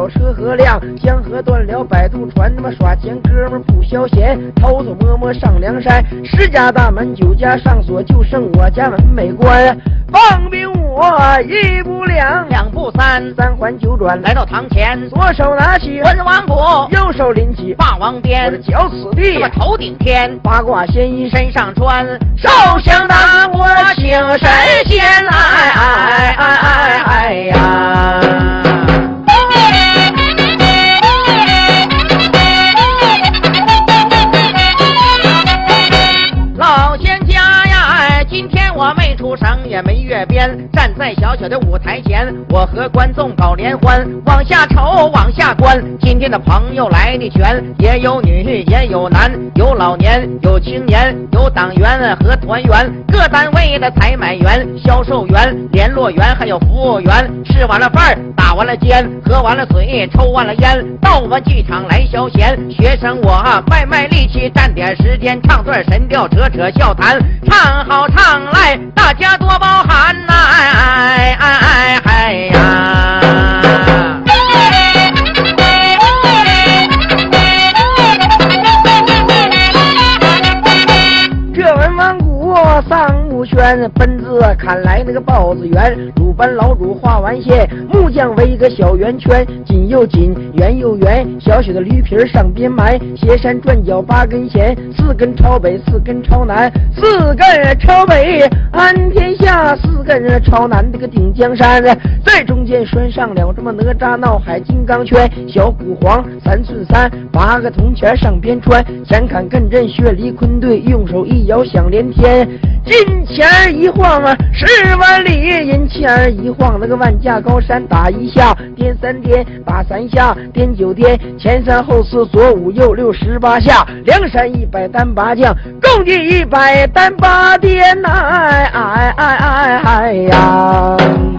了车和辆，江河断了摆渡船。他妈耍钱哥们儿不消闲，偷偷摸摸上梁山。十家大门九家上锁，就剩我家门没关。放兵我一步两，两步三，三环九转，来到堂前，左手拿起，文王鼓，右手拎起，霸王我鞭的，脚此地我，头顶天，八卦仙衣身上穿，手想当我请神仙来，哎哎哎哎呀！没出声，也没阅边，站在小小的舞台前，我和观众搞联欢，往下瞅，往下观。今天的朋友来的全，也有女，也有男，有老年，有青年，有党员和团员，各单位的采买员、销售员、联络员，还有服务员。吃完了饭，打完了尖，喝完了水，抽完了烟，到我们剧场来消闲。学生我啊，卖卖力气，占点时间，唱段神调，扯扯笑谈，唱好唱来，大家多包涵呐！哎哎哎哎呀！三，奔子砍来那个豹子圆，鲁班老主画完线，木匠围一个小圆圈，紧又紧，圆又圆，小小的驴皮上边埋，斜山转角八根弦，四根朝北，四根朝南，四根朝北安天下，四根朝南这个顶江山，在中间拴上了这么哪吒闹海金刚圈，小鼓黄三寸三，八个铜钱上边穿，前砍艮阵血离坤兑，用手一摇响连天，金钱一晃啊十万里银钱一晃，那个万架高山打一下，颠三颠打三下，颠九颠前三后四左五右六十八下，梁山一百单八将，共计一百单八颠！哎哎哎哎哎太阳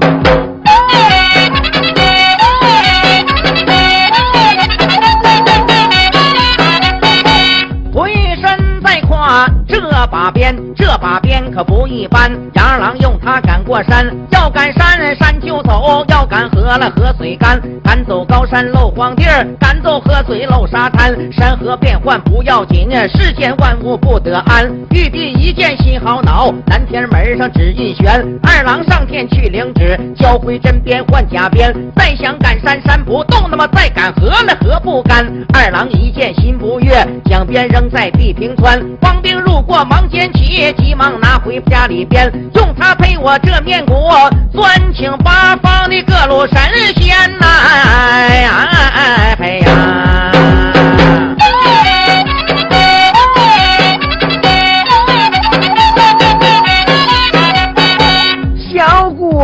把鞭，这把鞭可不一般。杨二郎用它赶过山，要赶山山就走，要赶河了河水干。赶走高山漏荒地儿，赶走河水漏沙滩。山河变幻不要紧，世间万物不得安。玉帝一见心好恼，南天门上旨一悬，二郎上天去领旨，交回真鞭换假鞭。再想赶山山不动，那么再赶河了河不干。二郎一见心不悦，将鞭扔在地平川。王兵路过忙捡起，急忙拿回家里边，用它配我这面鼓，钻请八方的各路神仙呐！哎哎哎呀！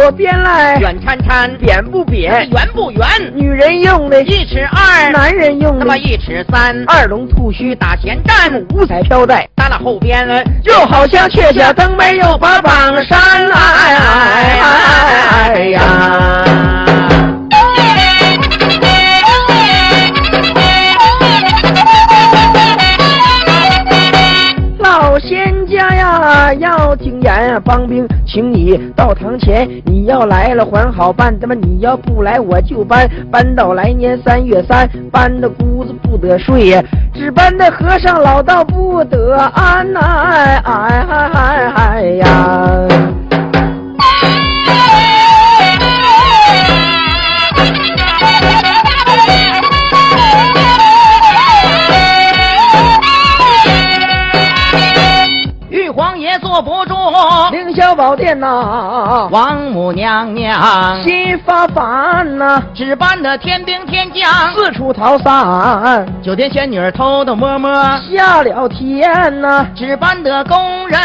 小鼓编来。远掺掺，扁不扁？圆不圆？女人用的，一尺二，男人用的，那么一尺三，二龙吐须打前站，五彩飘带，搭了后边，就好像雀下登梅又把榜山哎帮兵请你到堂前，你要来了还好办，那么你要不来我就搬，搬到来年三月三，搬的姑子不得睡呀，只搬的和尚老道不得安呐！哎哎哎哎哎呀！玉皇爷坐不住，凌霄宝殿呐，王母娘娘。心发烦呐，只搬的天兵天将，四处逃散，九天仙女偷偷摸摸，下了天呐，只搬的工人。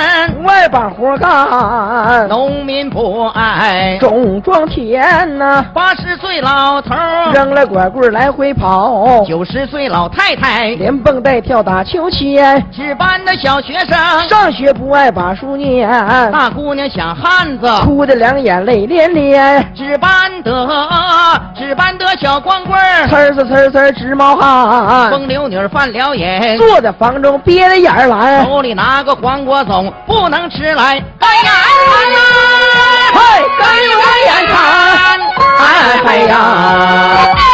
外把活干，农民不爱。种庄田呐，八十岁老头，扔了拐棍来回跑，九十岁老太太，连蹦带跳打秋千，只班的小学生，上学不爱把书念，大姑娘想汉子，哭得两眼泪涟涟，只班的只班的小光棍儿，呲儿呲呲呲直冒汗，风流女犯了眼，坐在房中憋着眼儿来，手里拿个黄瓜粽，不能吃来，干眼馋呐，嘿，干眼馋，哎哎呀！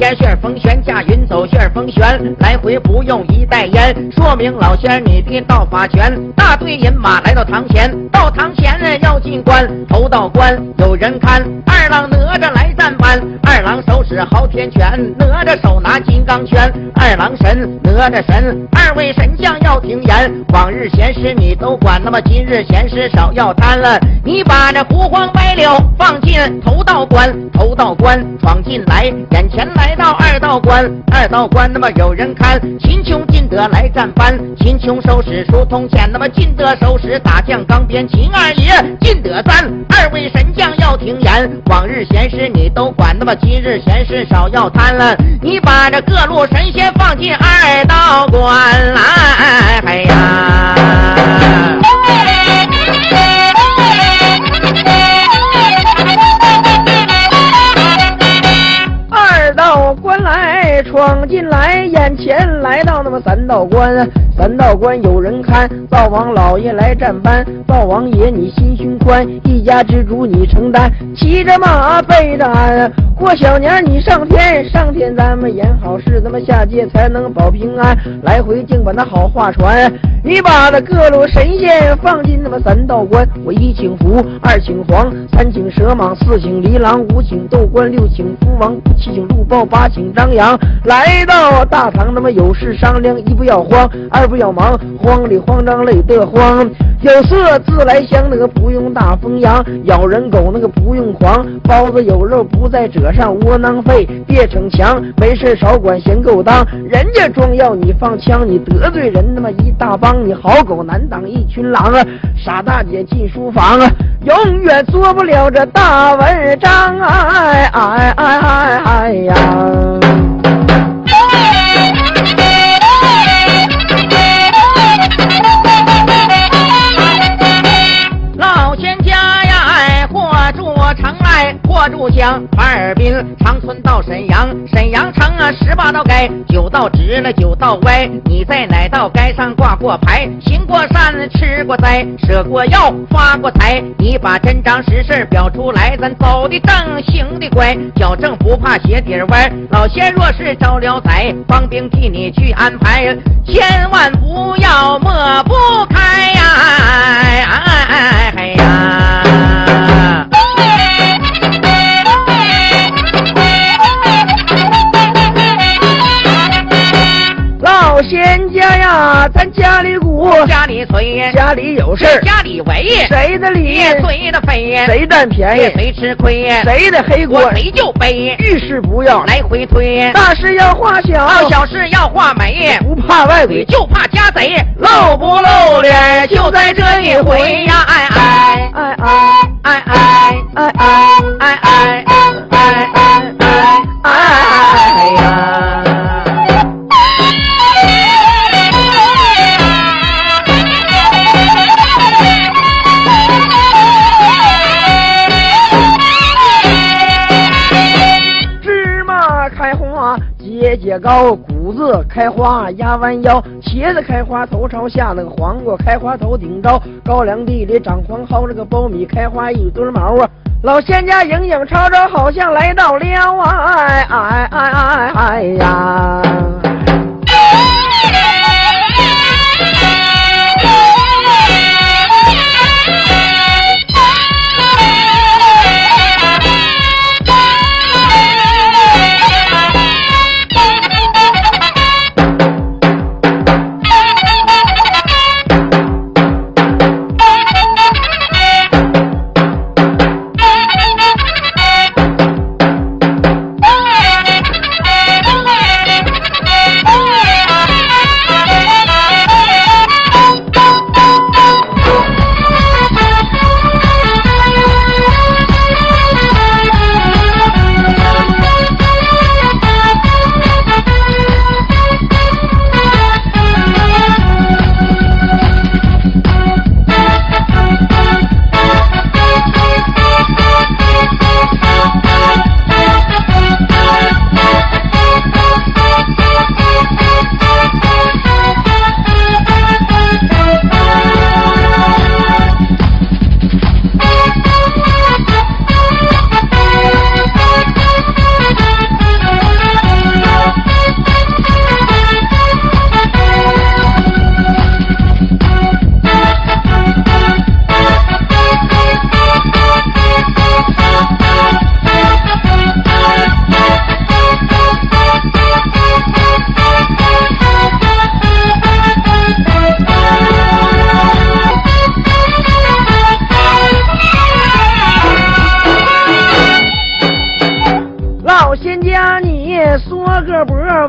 天旋风旋驾云走旋风旋，来回不用一袋烟，说明老仙儿你的道法全。大队人马来到堂前，到堂前要进关，头道关有人看，二郎哪吒来，昊天拳，哪吒手拿金刚拳，二郎神哪吒神，二位神将要听言，往日闲事你都管，那么今日闲事少要贪了，你把这胡黄白柳放进头道关，头道关闯进来，眼前来到二道关，二道关那么有人看，秦琼进得来战班，秦琼手使疏通剑，那么进得手使打将钢鞭，秦二爷进得三，二位神将要听言，往日闲事你都管，那么今日闲事至少要贪了，你把这各路神仙放进二道关来，哎呀！闯进来，眼前来到那么三道关，三道关有人看，灶王老爷来站班，灶王爷你心胸宽，一家之主你承担，骑着马背着鞍，过小年你上天，上天咱们演好事，那么下界才能保平安，来回净把那好话传，你把那各路神仙放进那么三道关，我一请福，二请黄，三请蛇蟒，四请离狼，五请斗官，六请福王，七请鹿豹，八请张扬，来到大堂。场那么有事商量，一不要慌，二不要忙，慌里慌张累得慌。有色自来香，那个不用大风扬；咬人狗那个不用狂。包子有肉不在褶上，窝囊废别逞强。没事少管闲勾当，人家装药你放枪，你得罪人那么一大帮。你好狗难挡一群狼啊！傻大姐进书房啊，永远做不了这大文章啊！哎哎哎哎哎呀！过住江，哈尔滨长春到沈阳，沈阳城啊十八道街，九道直了九道歪。你在哪道街上挂过牌？行过善，吃过斋，舍过药，发过财。你把真章实事表出来，咱走的正，行的乖，矫正不怕鞋底歪。老仙若是招了财，帮兵替你去安排，千万不要抹不开谁的理，谁的非，谁占便宜，谁吃亏，谁的黑锅，谁就背。遇事不要。来回推，大事要化小，小事要化美，不怕外鬼，就怕家贼。露不露脸，就在这一回呀！哎哎哎哎哎哎哎哎哎节节高，谷子开花压弯腰，茄子开花头朝下，那个黄瓜开花头顶高，高粱地里长黄蒿，这个苞米开花一堆毛啊！老仙家影影绰绰，好像来到了啊！哎哎哎哎哎呀！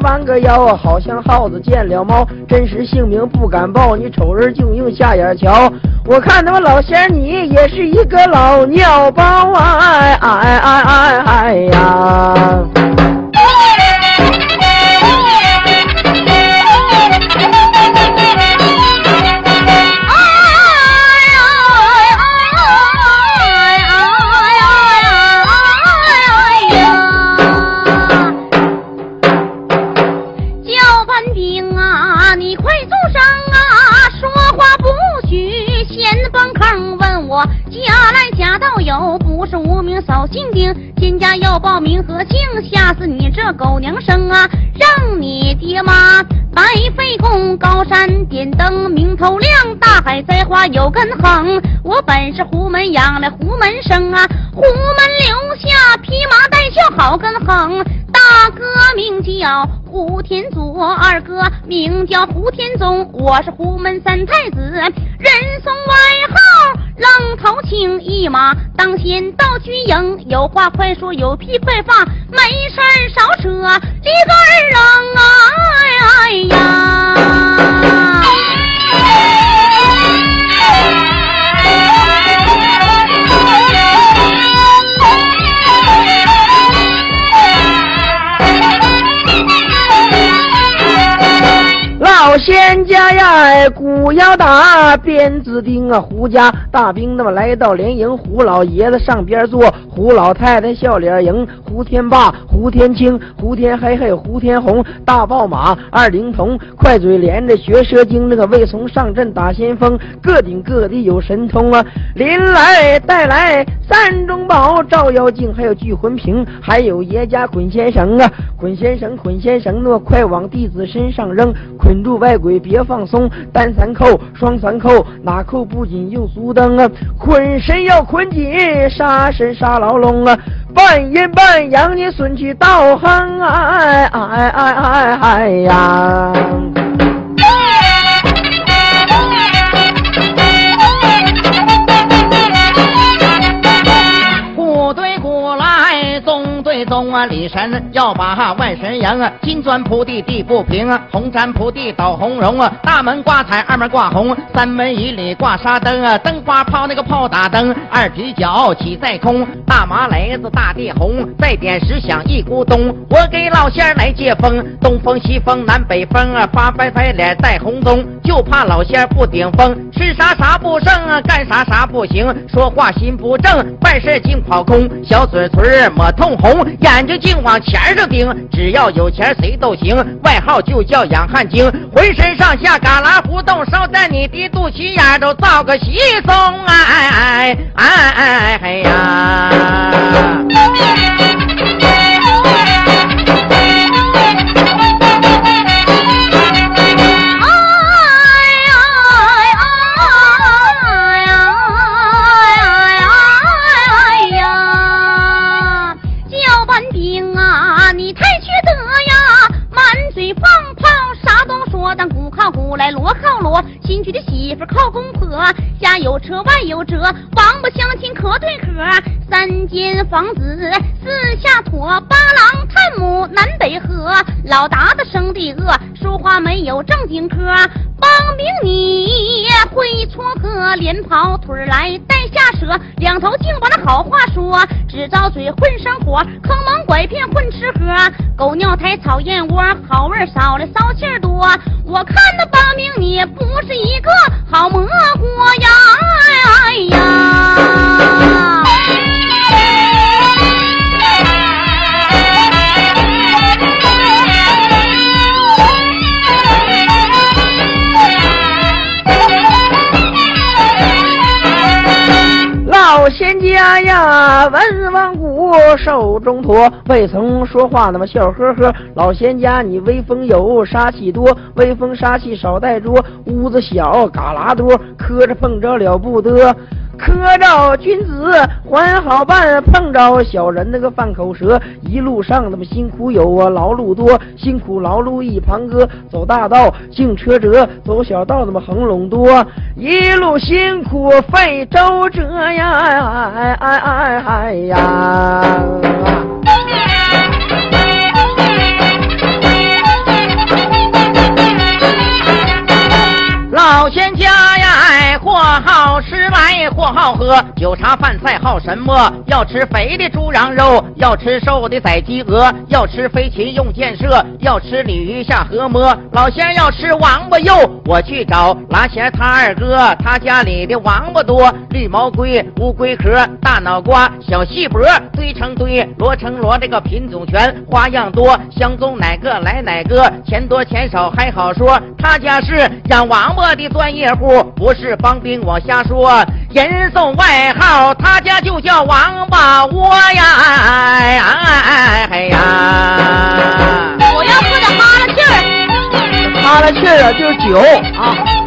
弯个腰好像耗子见了猫，真实姓名不敢报，你瞅人就用下眼瞧。我看他妈老仙你也是一个老尿包啊！哎哎哎哎哎呀！报名和姓，吓死你这狗娘生啊！让你爹妈白费功，高山点灯明头亮，大海栽花有根横。我本是胡门养来胡门生啊，胡门留下匹马带孝好根横。大哥名叫胡天祖，二哥名叫胡天宗，我是胡门三太子，人送外号愣头青，一马当先到军营，有话快说，有屁快放，没事儿少扯，里个儿啊，哎呀！老仙家呀，鼓要打，鞭子钉啊！胡家大兵那么来到连营，胡老爷子上边坐，胡老太太笑脸迎。胡天霸、胡天青、胡天黑还有胡天红，大豹马、二灵童，快嘴连着学蛇精，那个未从上阵打先锋，各顶各的有神通啊！临来带来三中宝，照妖镜，还有聚魂瓶，还有爷家捆仙绳啊！捆仙绳，捆仙绳，那快往弟子身上扔，捆住外鬼别放松，单三扣，双三扣，哪扣不紧又足蹬啊！捆神要捆紧，杀神杀牢笼啊！半阴半阳，你顺其道行，哎哎哎哎哎呀！东，啊！李神要把哈万神迎啊！金砖铺地地不平啊！红毡铺地倒红绒啊！大门挂彩，二门挂红，三门以里挂沙灯啊！灯花炮那个炮打灯，二皮脚起在空，大麻雷子大地红，再点石响一咕咚。我给老仙儿来接风，东风西风南北风啊！发白白脸带红棕，就怕老仙儿不顶风，吃啥啥不剩啊，干啥啥不行，说话心不正，办事净跑空，小嘴唇抹通红，眼睛净往钱上盯，只要有钱谁都行，外号就叫养汉精，浑身上下旮旯胡同烧在你的肚脐眼都造个稀松，哎哎哎哎哎呀！呀！满嘴放炮，啥都说，但鼓靠鼓来，锣靠锣，新娶的媳妇靠公婆，家有车外有辙，王八相亲可对可，三间房子四下妥，八郎探母南北合，老达的生的恶，说话没有正经嗑，帮兵你会撮合，连跑腿来带下舌，两头净把那好话说，只招嘴混生活，坑蒙拐骗混吃喝，狗尿苔草燕窝，好味少了骚气多。我看那帮兵你不是一个好蘑菇呀！哎呀！呀，文王谷手中托，未曾说话那么笑呵呵。老仙家你威风有，杀气多，威风杀气少带着。屋子小，旮旯多，磕着碰着了不得。磕着君子还好办，碰着小人那个犯口舌。一路上那么辛苦有啊，劳碌多，辛苦劳碌一旁哥。走大道净车辙，走小道那么横垄多。一路辛苦费周折呀，哎哎哎哎哎呀！老仙家呀，哎或好吃来，或好喝，酒茶饭菜好什么？要吃肥的猪羊肉，要吃瘦的宰鸡鹅，要吃飞禽用箭射，要吃鲤鱼下河摸。老仙要吃王八肉，我去找拉仙他二哥，他家里的王八多，绿毛龟、乌龟壳、大脑瓜、小细脖，堆成堆，罗成罗，这个品种全，花样多，相中哪个来哪个，钱多钱少还好说。他家是养王八的专业户，不是帮兵我瞎说。人送外号，他家就叫王八窝呀！哎哎哎哎呀！我要喝点哈拉气儿。哈拉气儿啊，就是酒啊。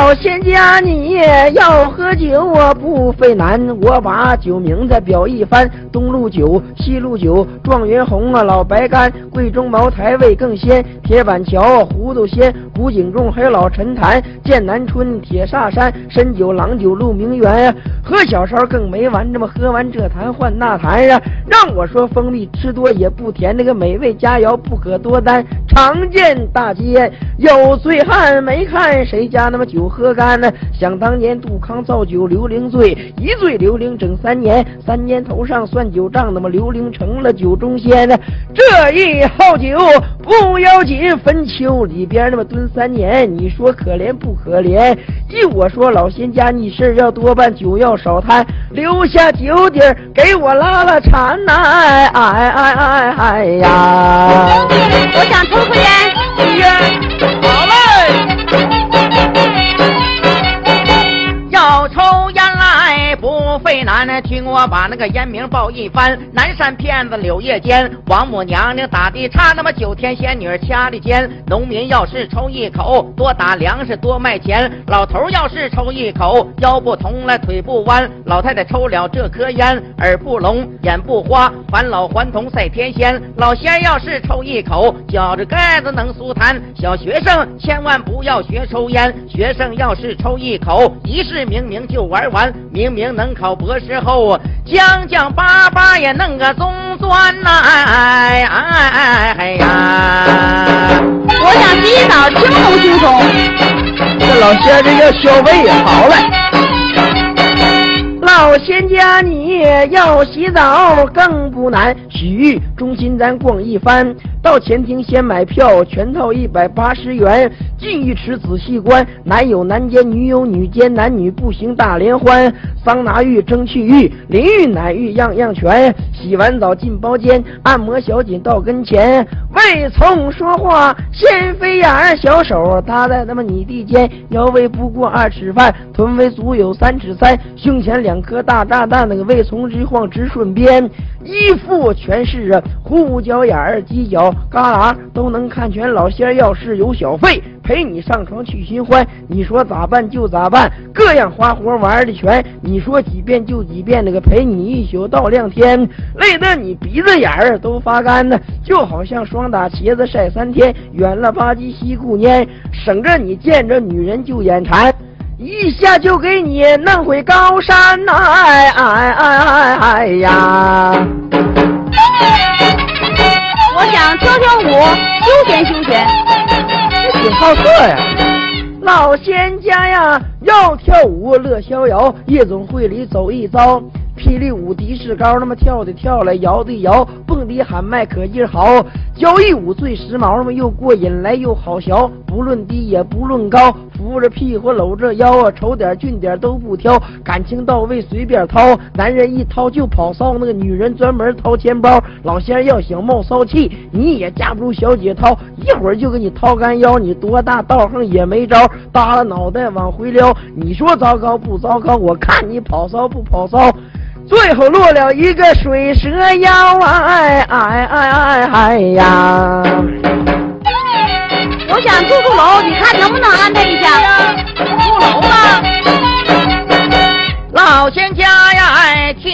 老仙家，你要喝酒我，不费难。我把酒名字表一番：东路酒、西路酒、状元红啊，老白干、贵州茅台味更鲜。铁板桥、糊涂仙、古井贡还有老陈坛、剑南春、铁砂山、深酒、郎酒、鹿鸣园呀。喝小烧更没完，这么喝完这坛换那坛呀。让我说蜂蜜吃多也不甜，那个美味佳肴不可多担。常见大街有醉汉，没看谁家那么酒喝干呢？想当年杜康造酒刘伶醉，一醉刘伶整三年，三年头上算酒账，那么刘伶成了酒中仙呢。这一好酒不要紧，坟丘里边那么蹲三年，你说可怜不可怜？依我说，老仙家你事要多办，酒要少贪，留下酒底儿给我拉拉馋呐！哎哎哎哎哎呀！我想抽根烟。烟，好嘞。要抽烟来不费难，听我把那个烟名报一番。南山骗子柳叶尖，王母娘娘打的差，那么九天仙女掐的尖。农民要是抽一口，多打粮食多卖钱。老头要是抽一口，腰不疼了腿不弯。老太太抽了这颗烟，耳不聋眼不花，返老还童赛天仙。老仙要是抽一口，脚着盖子能舒坦。小学生千万不要学抽烟，学生要是抽一口，一世明明就玩完，明明能考博士后，将将巴巴也弄个中专呐！哎哎哎哎呀！我想洗澡，轻松轻松。这老仙儿这叫消费，好嘞。老仙家，你要洗澡更不难，洗浴中心咱逛一番，到前厅先买票，全套一百八十元。进浴池仔细观，男有男间，女有女间，男女步行大联欢。桑拿浴、蒸汽浴、淋浴、奶浴样样全。洗完澡进包间，按摩小姐到跟前，未从说话先飞眼儿，小手搭在那么你的肩，腰围不过二尺半，臀围足有三尺三，胸前两两颗大炸弹，那个未从直晃直顺边，衣服全是啊护脚眼儿、犄角旮旯都能看全。老仙儿要是有小费，陪你上床去寻欢，你说咋办就咋办，各样花活玩的全，你说几遍就几遍，那个陪你一宿到亮天，累得你鼻子眼儿都发干呢，就好像霜打茄子晒三天，远了吧唧西顾年，省着你见着女人就眼馋。一下就给你弄回高山呐！哎哎哎哎哎呀！我想跳跳舞，休闲休闲。这挺好色呀！老仙家呀，要跳舞乐逍遥，夜总会里走一遭。霹雳舞迪士高，那么跳的跳来，摇的摇，蹦迪喊麦可劲儿好。交谊舞最时髦，那么又过瘾来又好学，不论低也不论高，扶着屁股搂着腰啊，丑点俊点都不挑，感情到位随便掏，男人一掏就跑骚，那个女人专门掏钱包。老仙儿要想冒骚气，你也架不住小姐掏，一会儿就给你掏干腰，你多大道行也没招，耷拉脑袋往回撩，你说糟糕不糟糕？我看你跑骚不跑骚？最后落了一个水蛇腰啊！哎哎哎哎哎呀！我想住住楼，你看能不能安排一下？住楼吗？老仙家呀，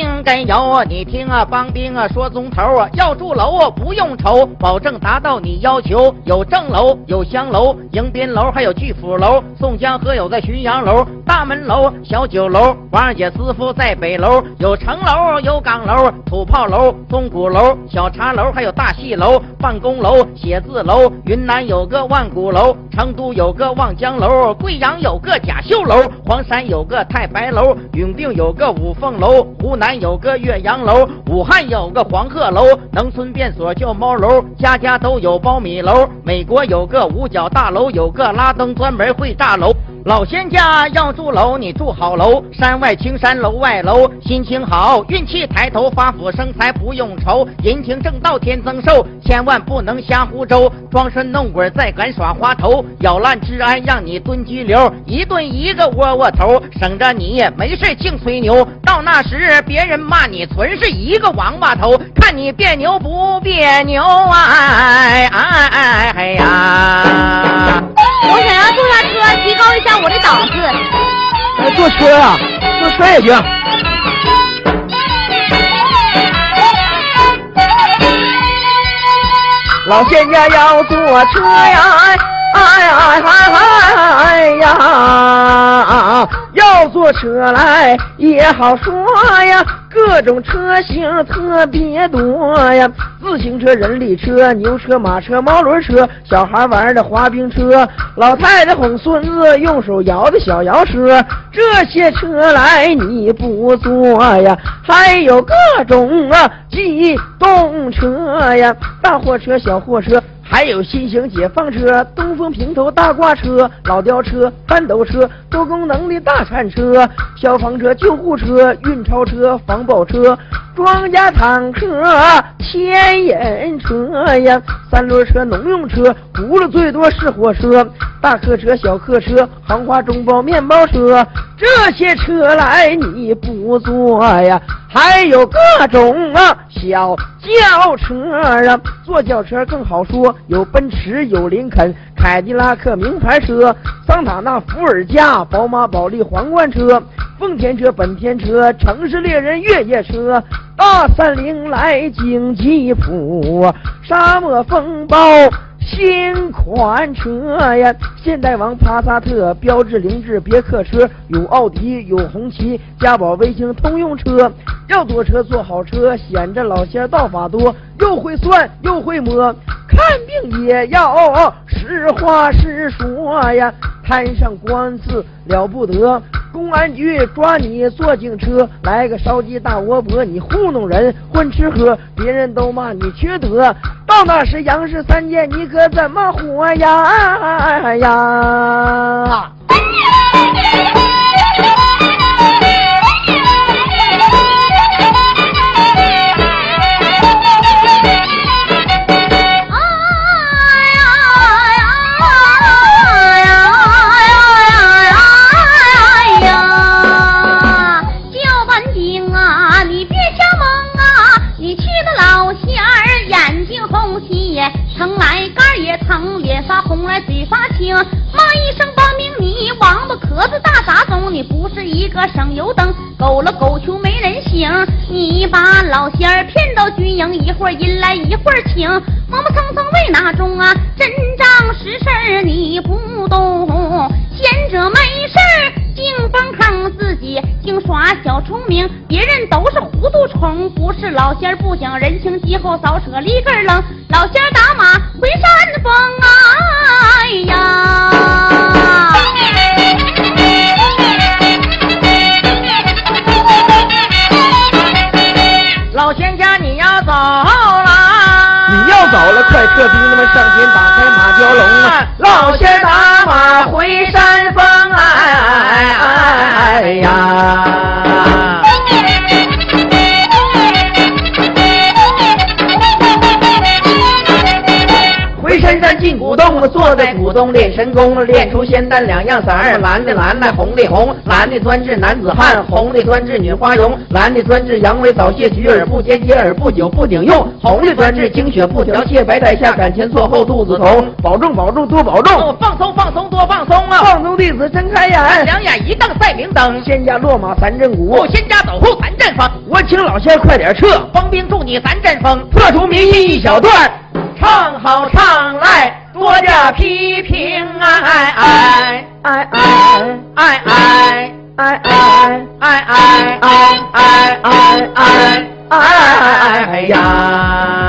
应该有啊，你听啊，帮兵啊，说宗头啊，要住楼啊，不用愁，保证达到你要求。有正楼，有香楼，迎宾楼，还有巨府楼。宋江河有在浔阳楼，大门楼，小酒楼。王二姐师傅在北楼，有城楼，有岗楼，土炮楼，钟鼓楼，小茶楼，还有大戏楼，办公楼，写字楼。云南有个万古楼，成都有个望江楼，贵阳有个甲秀楼，黄山有个太白楼，永定有个五凤楼，湖南有个岳阳楼，武汉有个黄鹤楼，农村便所叫猫楼，家家都有苞米楼。美国有个五角大楼，有个拉登专门会炸楼。老仙家要住楼，你住好楼，山外青山楼外楼，心情好，运气抬头，发福生财不用愁，人情正道天增寿，千万不能瞎胡诌，装神弄鬼再敢耍滑头，咬烂治安让你蹲拘留，一顿一个窝窝头，省着你没事净吹牛，到那时别人骂你纯是一个王八头，看你别扭不别扭啊！哎哎哎哎呀！坐车啊，坐车也行。老仙家要坐车呀，哎哎哎哎呀，要坐车来也好说呀，各种车型特别多呀，自行车、人力车、牛车、马车、毛轮车，小孩玩的滑冰车，老太太哄孙子用手摇的小摇车，这些车来你不坐呀？还有各种啊机动车呀，大货车、小货车。还有新型解放车、东风平头大挂车、老吊车、翻斗车、多功能的大铲车、消防车、救护车、运钞车、防爆车、装甲坦克、牵引车呀，三轮车、农用车，轱辘最多是火车、大客车、小客车、航花中包、面包车，这些车来你不坐呀？还有各种啊小轿车啊，坐轿车更好说，有奔驰，有林肯、凯迪拉克名牌车，桑塔纳、伏尔加、宝马、保利皇冠车，丰田车、本田车，城市猎人越野车，大三菱来京吉普，沙漠风暴。新款车呀，现代王、帕萨特、标致、凌志、别克车，有奥迪，有红旗、嘉宝、卫星通用车。要坐车坐好车，显着老仙道法多，又会算又会摸，看病也要实话实说呀。摊上官司了不得，公安局抓你坐警车，来个烧鸡大窝脖，你糊弄人混吃喝，别人都骂你缺德。到那时杨氏三姐，你可怎么活呀呀？你不是一个省油灯，狗了狗球没人醒，你把老仙儿骗到军营，一会儿阴来一会儿请，磨磨蹭蹭为哪种啊？真仗实事儿你不懂，闲着没事。净崩坑自己，净耍小聪明，别人都是糊涂虫，不是老仙儿不讲人情，今后扫舍立根儿楞，老仙儿打坐在古洞练神功，练出仙丹两样色儿，蓝的蓝的，红的红，蓝的专治男子汉，红的专治女花容，蓝的专治阳痿早泄，举耳不接，接耳不久不顶用，红的专治精血不调泄，白带下感前错后肚子疼，保重保重多保重，哦，放松放松多放松。啊！放松弟子睁开眼，两眼一瞪赛明灯，仙家落马三阵鼓。哦，，仙家走后三阵风，我请老仙快点撤，方兵助你三阵风，破除迷信一小段。唱好唱来多加批评，哎哎哎哎哎哎哎哎哎哎哎哎哎哎哎哎呀！